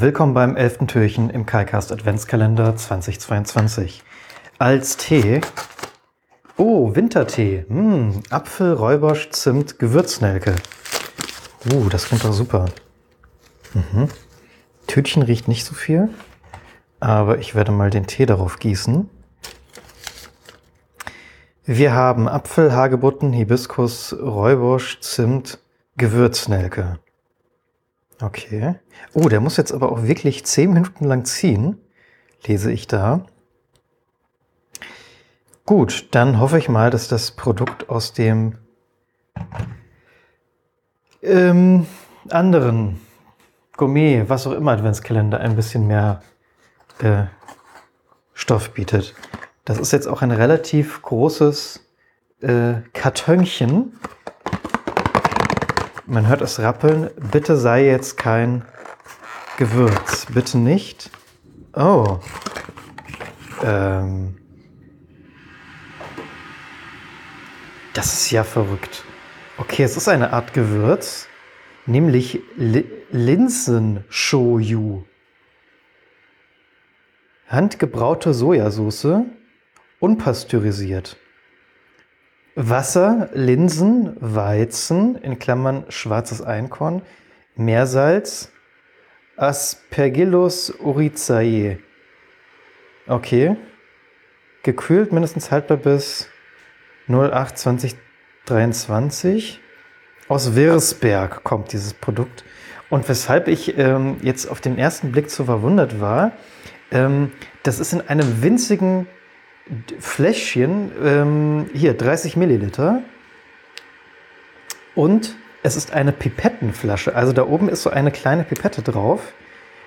Willkommen beim 11. Türchen im KaiCast Adventskalender 2022. Als Tee, oh, Wintertee, hm, Apfel, Räubersch, Zimt, Gewürznelke. Uh, das klingt doch super. Mhm. Tütchen riecht nicht so viel, aber ich werde mal den Tee darauf gießen. Wir haben Apfel, Hagebutten, Hibiskus, Räubusch, Zimt, Gewürznelke. Okay. Oh, der muss jetzt aber auch wirklich zehn Minuten lang ziehen, lese ich da. Gut, dann hoffe ich mal, dass das Produkt aus dem ähm, anderen Gourmet, was auch immer Adventskalender ein bisschen mehr äh, Stoff bietet. Das ist jetzt auch ein relativ großes äh, Kartönchen. Man hört es rappeln. Bitte sei jetzt kein Gewürz. Bitte nicht. Oh. Ähm. Das ist ja verrückt. Okay, es ist eine Art Gewürz, nämlich Li Linsen-Shoyu. Handgebraute Sojasauce, unpasteurisiert. Wasser, Linsen, Weizen, in Klammern schwarzes Einkorn, Meersalz, Aspergillus oryzae. Okay. Gekühlt, mindestens haltbar bis 08 2023. Aus Wirsberg kommt dieses Produkt. Und weshalb ich ähm, jetzt auf den ersten Blick so verwundert war, ähm, das ist in einem winzigen Fläschchen, ähm, hier 30 Milliliter. Und es ist eine Pipettenflasche. Also da oben ist so eine kleine Pipette drauf.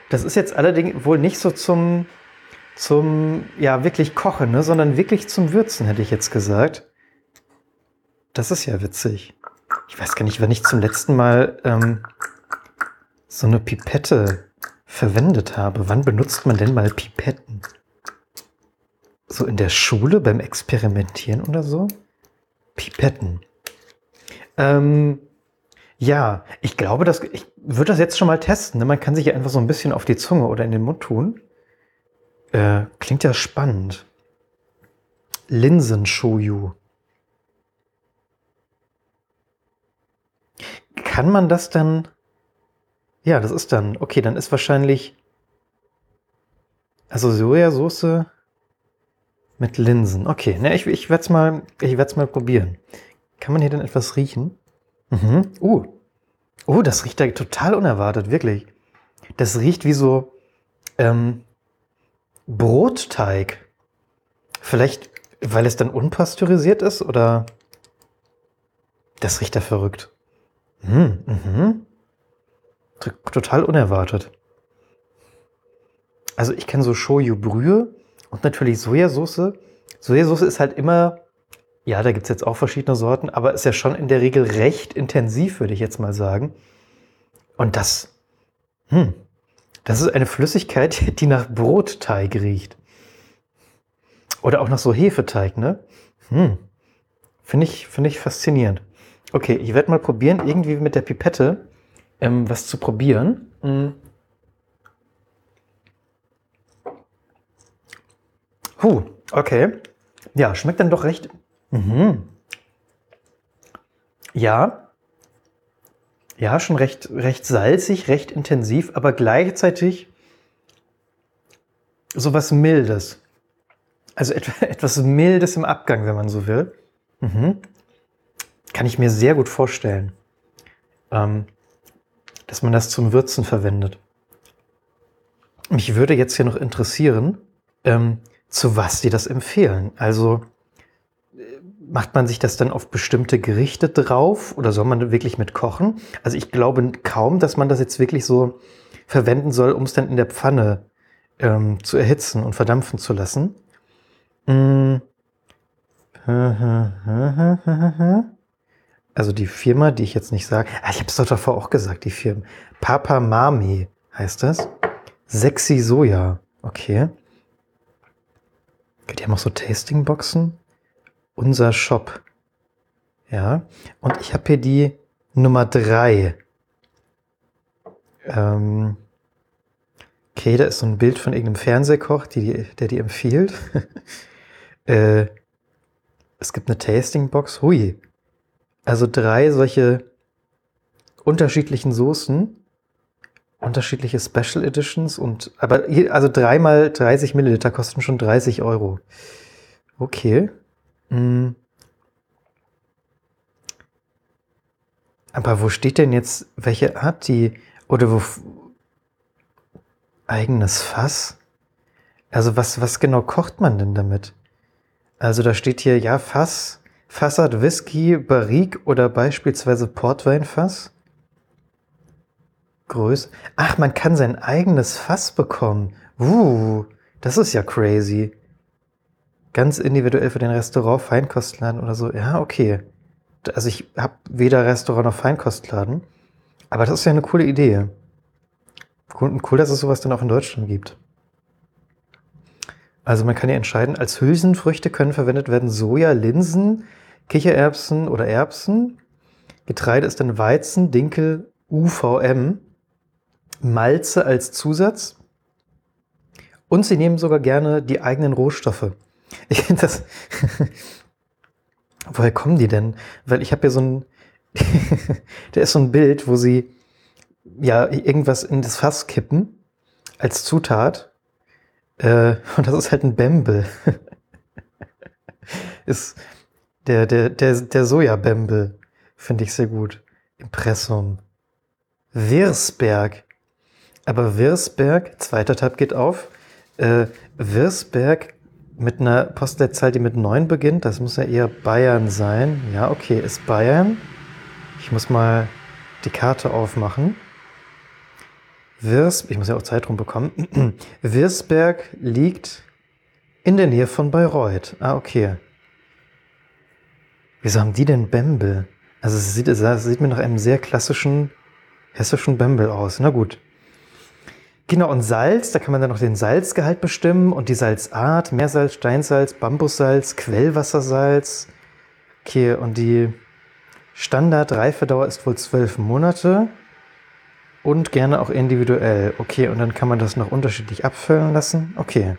Das ist jetzt allerdings wohl nicht so zum, zum ja, wirklich Kochen, ne, sondern wirklich zum Würzen, hätte ich jetzt gesagt. Das ist ja witzig. Ich weiß gar nicht, wann ich zum letzten Mal ähm, so eine Pipette verwendet habe. Wann benutzt man denn mal Pipetten? So in der Schule beim Experimentieren oder so? Pipetten. Ähm, ja, ich glaube, dass ich würde das jetzt schon mal testen. Ne? Man kann sich ja einfach so ein bisschen auf die Zunge oder in den Mund tun. Äh, klingt ja spannend. Linsen-Shoyu. Kann man das dann? Ja, das ist dann. Okay, dann ist wahrscheinlich. Also Sojasauce mit Linsen. Okay, ne, ich, ich werde es mal, mal probieren. Kann man hier denn etwas riechen? Mhm. Uh. Oh, das riecht ja total unerwartet, wirklich. Das riecht wie so ähm, Brotteig. Vielleicht, weil es dann unpasteurisiert ist oder das riecht ja verrückt. Mhm. Mhm. Total unerwartet. Also ich kenne so Shoyu-Brühe und natürlich Sojasauce. Sojasauce ist halt immer, ja, da gibt es jetzt auch verschiedene Sorten, aber ist ja schon in der Regel recht intensiv, würde ich jetzt mal sagen. Und das, hm, das ist eine Flüssigkeit, die nach Brotteig riecht. Oder auch nach so Hefeteig, ne? Hm. Finde ich, finde ich faszinierend. Okay, ich werde mal probieren, irgendwie mit der Pipette ähm, was zu probieren. Hm. Puh, okay. Ja, schmeckt dann doch recht. Mhm. Ja. Ja, schon recht, recht salzig, recht intensiv, aber gleichzeitig so was Mildes. Also etwas Mildes im Abgang, wenn man so will. Mhm. Kann ich mir sehr gut vorstellen, ähm, dass man das zum Würzen verwendet. Mich würde jetzt hier noch interessieren, ähm, zu was die das empfehlen. Also macht man sich das dann auf bestimmte Gerichte drauf oder soll man wirklich mit kochen? Also ich glaube kaum, dass man das jetzt wirklich so verwenden soll, um es dann in der Pfanne ähm, zu erhitzen und verdampfen zu lassen. Mm. Also die Firma, die ich jetzt nicht sage, ah, ich habe es doch davor auch gesagt, die Firma. Papa Mami heißt das. Sexy Soja. Okay. Die haben auch so Tastingboxen. Unser Shop. Ja. Und ich habe hier die Nummer drei. Ähm, Okay, da ist so ein Bild von irgendeinem Fernsehkoch, die, der die empfiehlt. äh, es gibt eine Tastingbox. Hui. Also drei solche unterschiedlichen Soßen, unterschiedliche Special Editions und aber hier, also dreimal 30 Milliliter kosten schon 30 Euro. Okay. Hm. Aber wo steht denn jetzt, welche Art die, oder wo, eigenes Fass? Also was, was genau kocht man denn damit? Also da steht hier, ja, Fass, Fassart Whisky, Barrique oder beispielsweise Portweinfass. Größe. Ach, man kann sein eigenes Fass bekommen. Uh, das ist ja crazy. Ganz individuell für den Restaurant, Feinkostladen oder so. Ja, okay. Also ich habe weder Restaurant noch Feinkostladen. Aber das ist ja eine coole Idee. Cool, dass es sowas dann auch in Deutschland gibt. Also man kann ja entscheiden, als Hülsenfrüchte können verwendet werden Soja, Linsen, Kichererbsen oder Erbsen. Getreide ist dann Weizen, Dinkel, UVM. Malze als Zusatz. Und sie nehmen sogar gerne die eigenen Rohstoffe. Ich finde das. Woher kommen die denn? Weil ich habe hier so ein. da ist so ein Bild, wo sie ja irgendwas in das Fass kippen als Zutat. Äh, und das ist halt ein Bembel. ist der, der, der, der Sojabembel. Finde ich sehr gut. Impressum. Wirsberg. Aber Wirsberg, zweiter Tab geht auf. Äh, Wirsberg mit einer Postleitzahl, die mit 9 beginnt, das muss ja eher Bayern sein. Ja, okay, ist Bayern. Ich muss mal die Karte aufmachen. Wirs, ich muss ja auch Zeit bekommen. Wirsberg liegt in der Nähe von Bayreuth. Ah, okay. Wieso haben die denn Bembel? Also es sieht, es sieht mir nach einem sehr klassischen hessischen Bembel aus. Na gut. Genau, und Salz, da kann man dann noch den Salzgehalt bestimmen und die Salzart, Meersalz, Steinsalz, Bambussalz, Quellwassersalz. Okay, und die Standard-Reifedauer ist wohl zwölf Monate und gerne auch individuell. Okay, und dann kann man das noch unterschiedlich abfüllen lassen. Okay,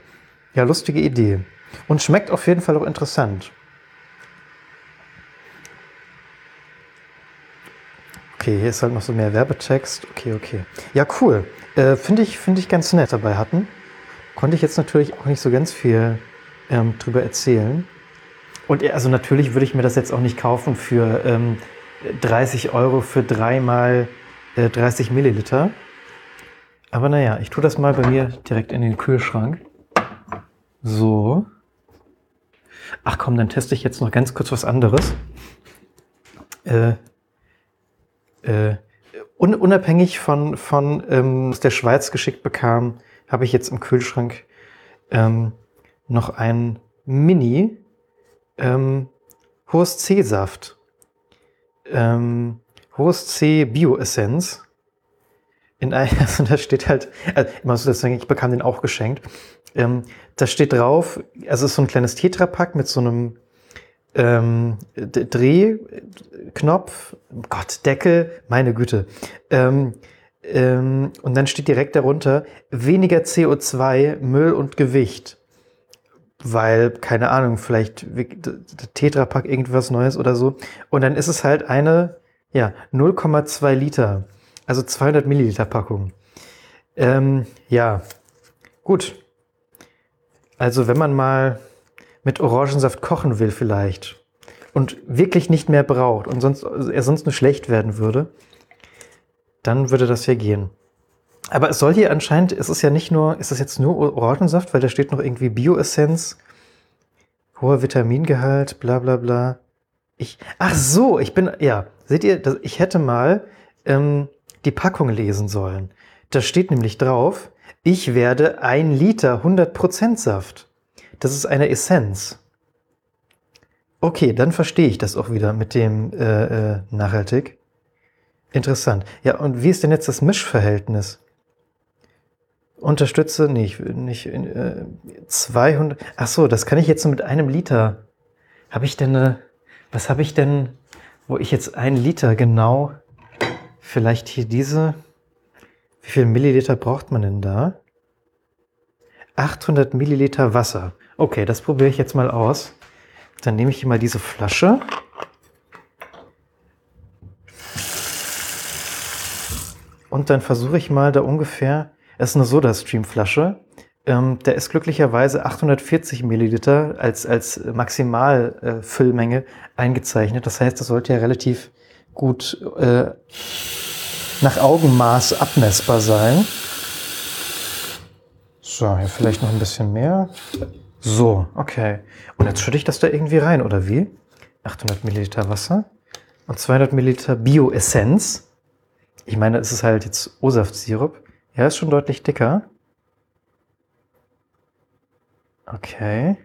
ja, lustige Idee. Und schmeckt auf jeden Fall auch interessant. Okay, hier ist halt noch so mehr Werbetext. Okay, okay. Ja, cool. Äh, Finde ich, find ich ganz nett dabei hatten. Konnte ich jetzt natürlich auch nicht so ganz viel ähm, drüber erzählen. Und also natürlich würde ich mir das jetzt auch nicht kaufen für ähm, 30 Euro für dreimal äh, 30 Milliliter. Aber naja, ich tue das mal bei mir direkt in den Kühlschrank. So. Ach komm, dann teste ich jetzt noch ganz kurz was anderes. Äh, äh, un unabhängig von, von ähm, aus der Schweiz geschickt bekam, habe ich jetzt im Kühlschrank ähm, noch ein Mini ähm, hohes C-Saft. Ähm, hohes C Bio-Essenz. In einem, also da steht halt, also ich muss das sagen, ich bekam den auch geschenkt. Ähm, da steht drauf, also es ist so ein kleines Tetrapack mit so einem ähm, Drehknopf, Gott, Deckel, meine Güte. Ähm, ähm, und dann steht direkt darunter weniger CO2, Müll und Gewicht. Weil, keine Ahnung, vielleicht Tetrapack irgendwas Neues oder so. Und dann ist es halt eine, ja, 0,2 Liter. Also 200 Milliliter Packung. Ähm, ja, gut. Also wenn man mal mit Orangensaft kochen will vielleicht und wirklich nicht mehr braucht und sonst, er sonst nur schlecht werden würde, dann würde das ja gehen. Aber es soll hier anscheinend, es ist ja nicht nur, ist es jetzt nur Orangensaft, weil da steht noch irgendwie Bioessenz, hoher Vitamingehalt, bla bla bla. Ich, ach so, ich bin, ja, seht ihr, das, ich hätte mal ähm, die Packung lesen sollen. Da steht nämlich drauf, ich werde ein Liter 100% Saft. Das ist eine Essenz. Okay, dann verstehe ich das auch wieder mit dem äh, äh, nachhaltig. Interessant. Ja, und wie ist denn jetzt das Mischverhältnis? Unterstütze, nicht, nicht äh, 200. Ach so, das kann ich jetzt nur mit einem Liter. Habe ich denn eine, was habe ich denn, wo ich jetzt ein Liter genau, vielleicht hier diese, wie viel Milliliter braucht man denn da? 800 Milliliter Wasser. Okay, das probiere ich jetzt mal aus. Dann nehme ich hier mal diese Flasche. Und dann versuche ich mal da ungefähr, es ist eine Soda-Stream-Flasche, ähm, da ist glücklicherweise 840 Milliliter als, als Maximalfüllmenge äh, eingezeichnet. Das heißt, das sollte ja relativ gut äh, nach Augenmaß abmessbar sein. So, hier vielleicht noch ein bisschen mehr. So, okay. Und jetzt schütte ich das da irgendwie rein, oder wie? 800 Milliliter Wasser und 200 Milliliter Bioessenz. Ich meine, es ist halt jetzt O-Saft-Sirup. Ja, ist schon deutlich dicker. Okay.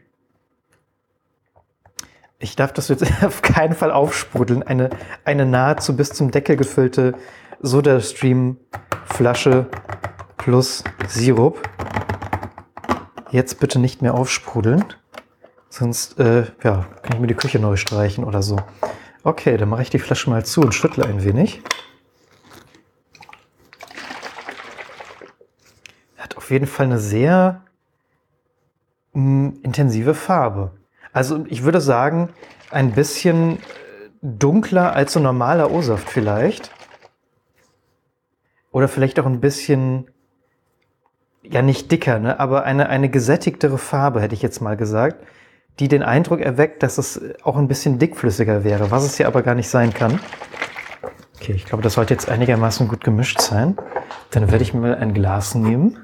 Ich darf das jetzt auf keinen Fall aufsprudeln. Eine, eine nahezu bis zum Deckel gefüllte Soda-Stream-Flasche plus Sirup. Jetzt bitte nicht mehr aufsprudeln. Sonst äh, ja, kann ich mir die Küche neu streichen oder so. Okay, dann mache ich die Flasche mal zu und schüttle ein wenig. Hat auf jeden Fall eine sehr mh, intensive Farbe. Also ich würde sagen, ein bisschen äh, dunkler als so normaler O-Saft vielleicht. Oder vielleicht auch ein bisschen, ja nicht dicker, ne? aber eine, eine gesättigtere Farbe, hätte ich jetzt mal gesagt, die den Eindruck erweckt, dass es auch ein bisschen dickflüssiger wäre, was es ja aber gar nicht sein kann. Okay, ich glaube, das sollte jetzt einigermaßen gut gemischt sein. Dann werde ich mir mal ein Glas nehmen.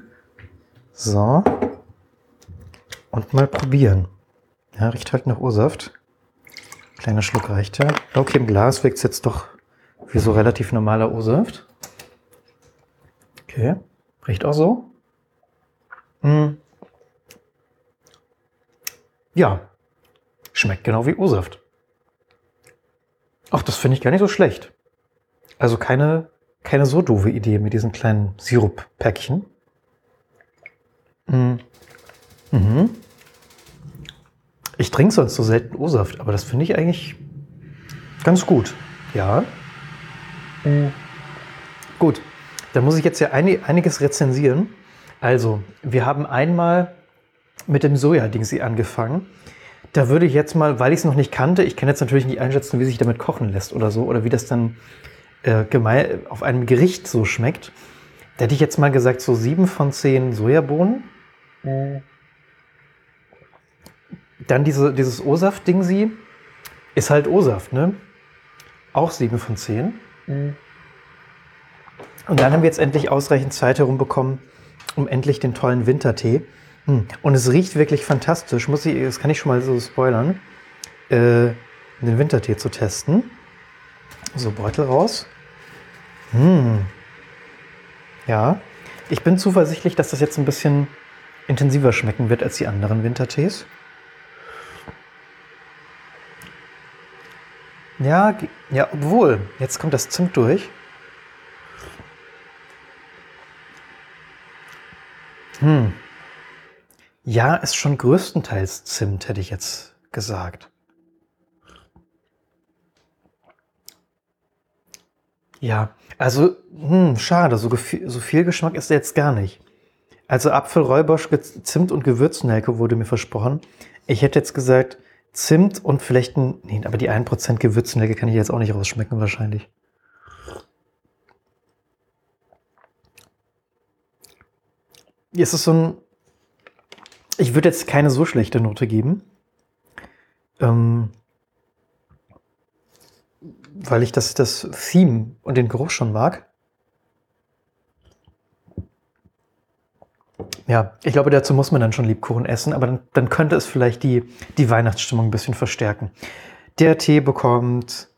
So und mal probieren. Ja, riecht halt nach Ursaft. Kleiner Schluck reicht ja. Okay, im Glas wirkt es jetzt doch wie so relativ normaler Ursaft. Okay, riecht auch so. Hm. Ja, schmeckt genau wie Ursaft. Ach, das finde ich gar nicht so schlecht. Also keine, keine so doofe Idee mit diesen kleinen Sirup-Päckchen. Mhm. Mhm. Ich trinke sonst so selten O-Saft, aber das finde ich eigentlich ganz gut. Ja. Mhm. Gut, dann muss ich jetzt ja einiges rezensieren. Also, wir haben einmal mit dem Soja-Dingsi angefangen. Da würde ich jetzt mal, weil ich es noch nicht kannte, ich kann jetzt natürlich nicht einschätzen, wie sich damit kochen lässt oder so, oder wie das dann äh, auf einem Gericht so schmeckt. Da hätte ich jetzt mal gesagt, so sieben von zehn Sojabohnen. Mhm. Dann diese, dieses O-Saft-Ding-Sie ist halt O-Saft, ne? Auch 7 von 10. Mhm. Und dann haben wir jetzt endlich ausreichend Zeit herumbekommen, um endlich den tollen Wintertee. Hm. Und es riecht wirklich fantastisch. Muss ich, das kann ich schon mal so spoilern, äh, den Wintertee zu testen. So, Beutel raus. Hm. Ja, ich bin zuversichtlich, dass das jetzt ein bisschen intensiver schmecken wird als die anderen Wintertees. Ja, ja, obwohl, jetzt kommt das Zimt durch. Hm. Ja, ist schon größtenteils Zimt, hätte ich jetzt gesagt. Ja, also, hm, schade, so, so, viel Geschmack ist jetzt gar nicht. Also Apfel, Räubosch, Zimt und Gewürznelke wurde mir versprochen. Ich hätte jetzt gesagt, Zimt und vielleicht ein, nee, aber die 1% Gewürznelke kann ich jetzt auch nicht rausschmecken wahrscheinlich. Es ist so ein, ich würde jetzt keine so schlechte Note geben, ähm, weil ich das, das Theme und den Geruch schon mag. Ja, ich glaube, dazu muss man dann schon Lebkuchen essen, aber dann, dann könnte es vielleicht die, die Weihnachtsstimmung ein bisschen verstärken. Der Tee bekommt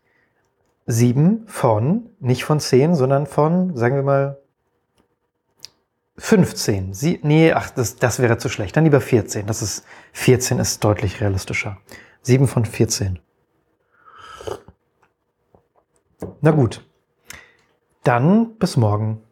sieben von, nicht von zehn, sondern von, sagen wir mal, 15. Sie, nee, ach, das, das wäre zu schlecht. Dann lieber 14. Das ist, 14 ist deutlich realistischer. Sieben von 14. Na gut. Dann bis morgen.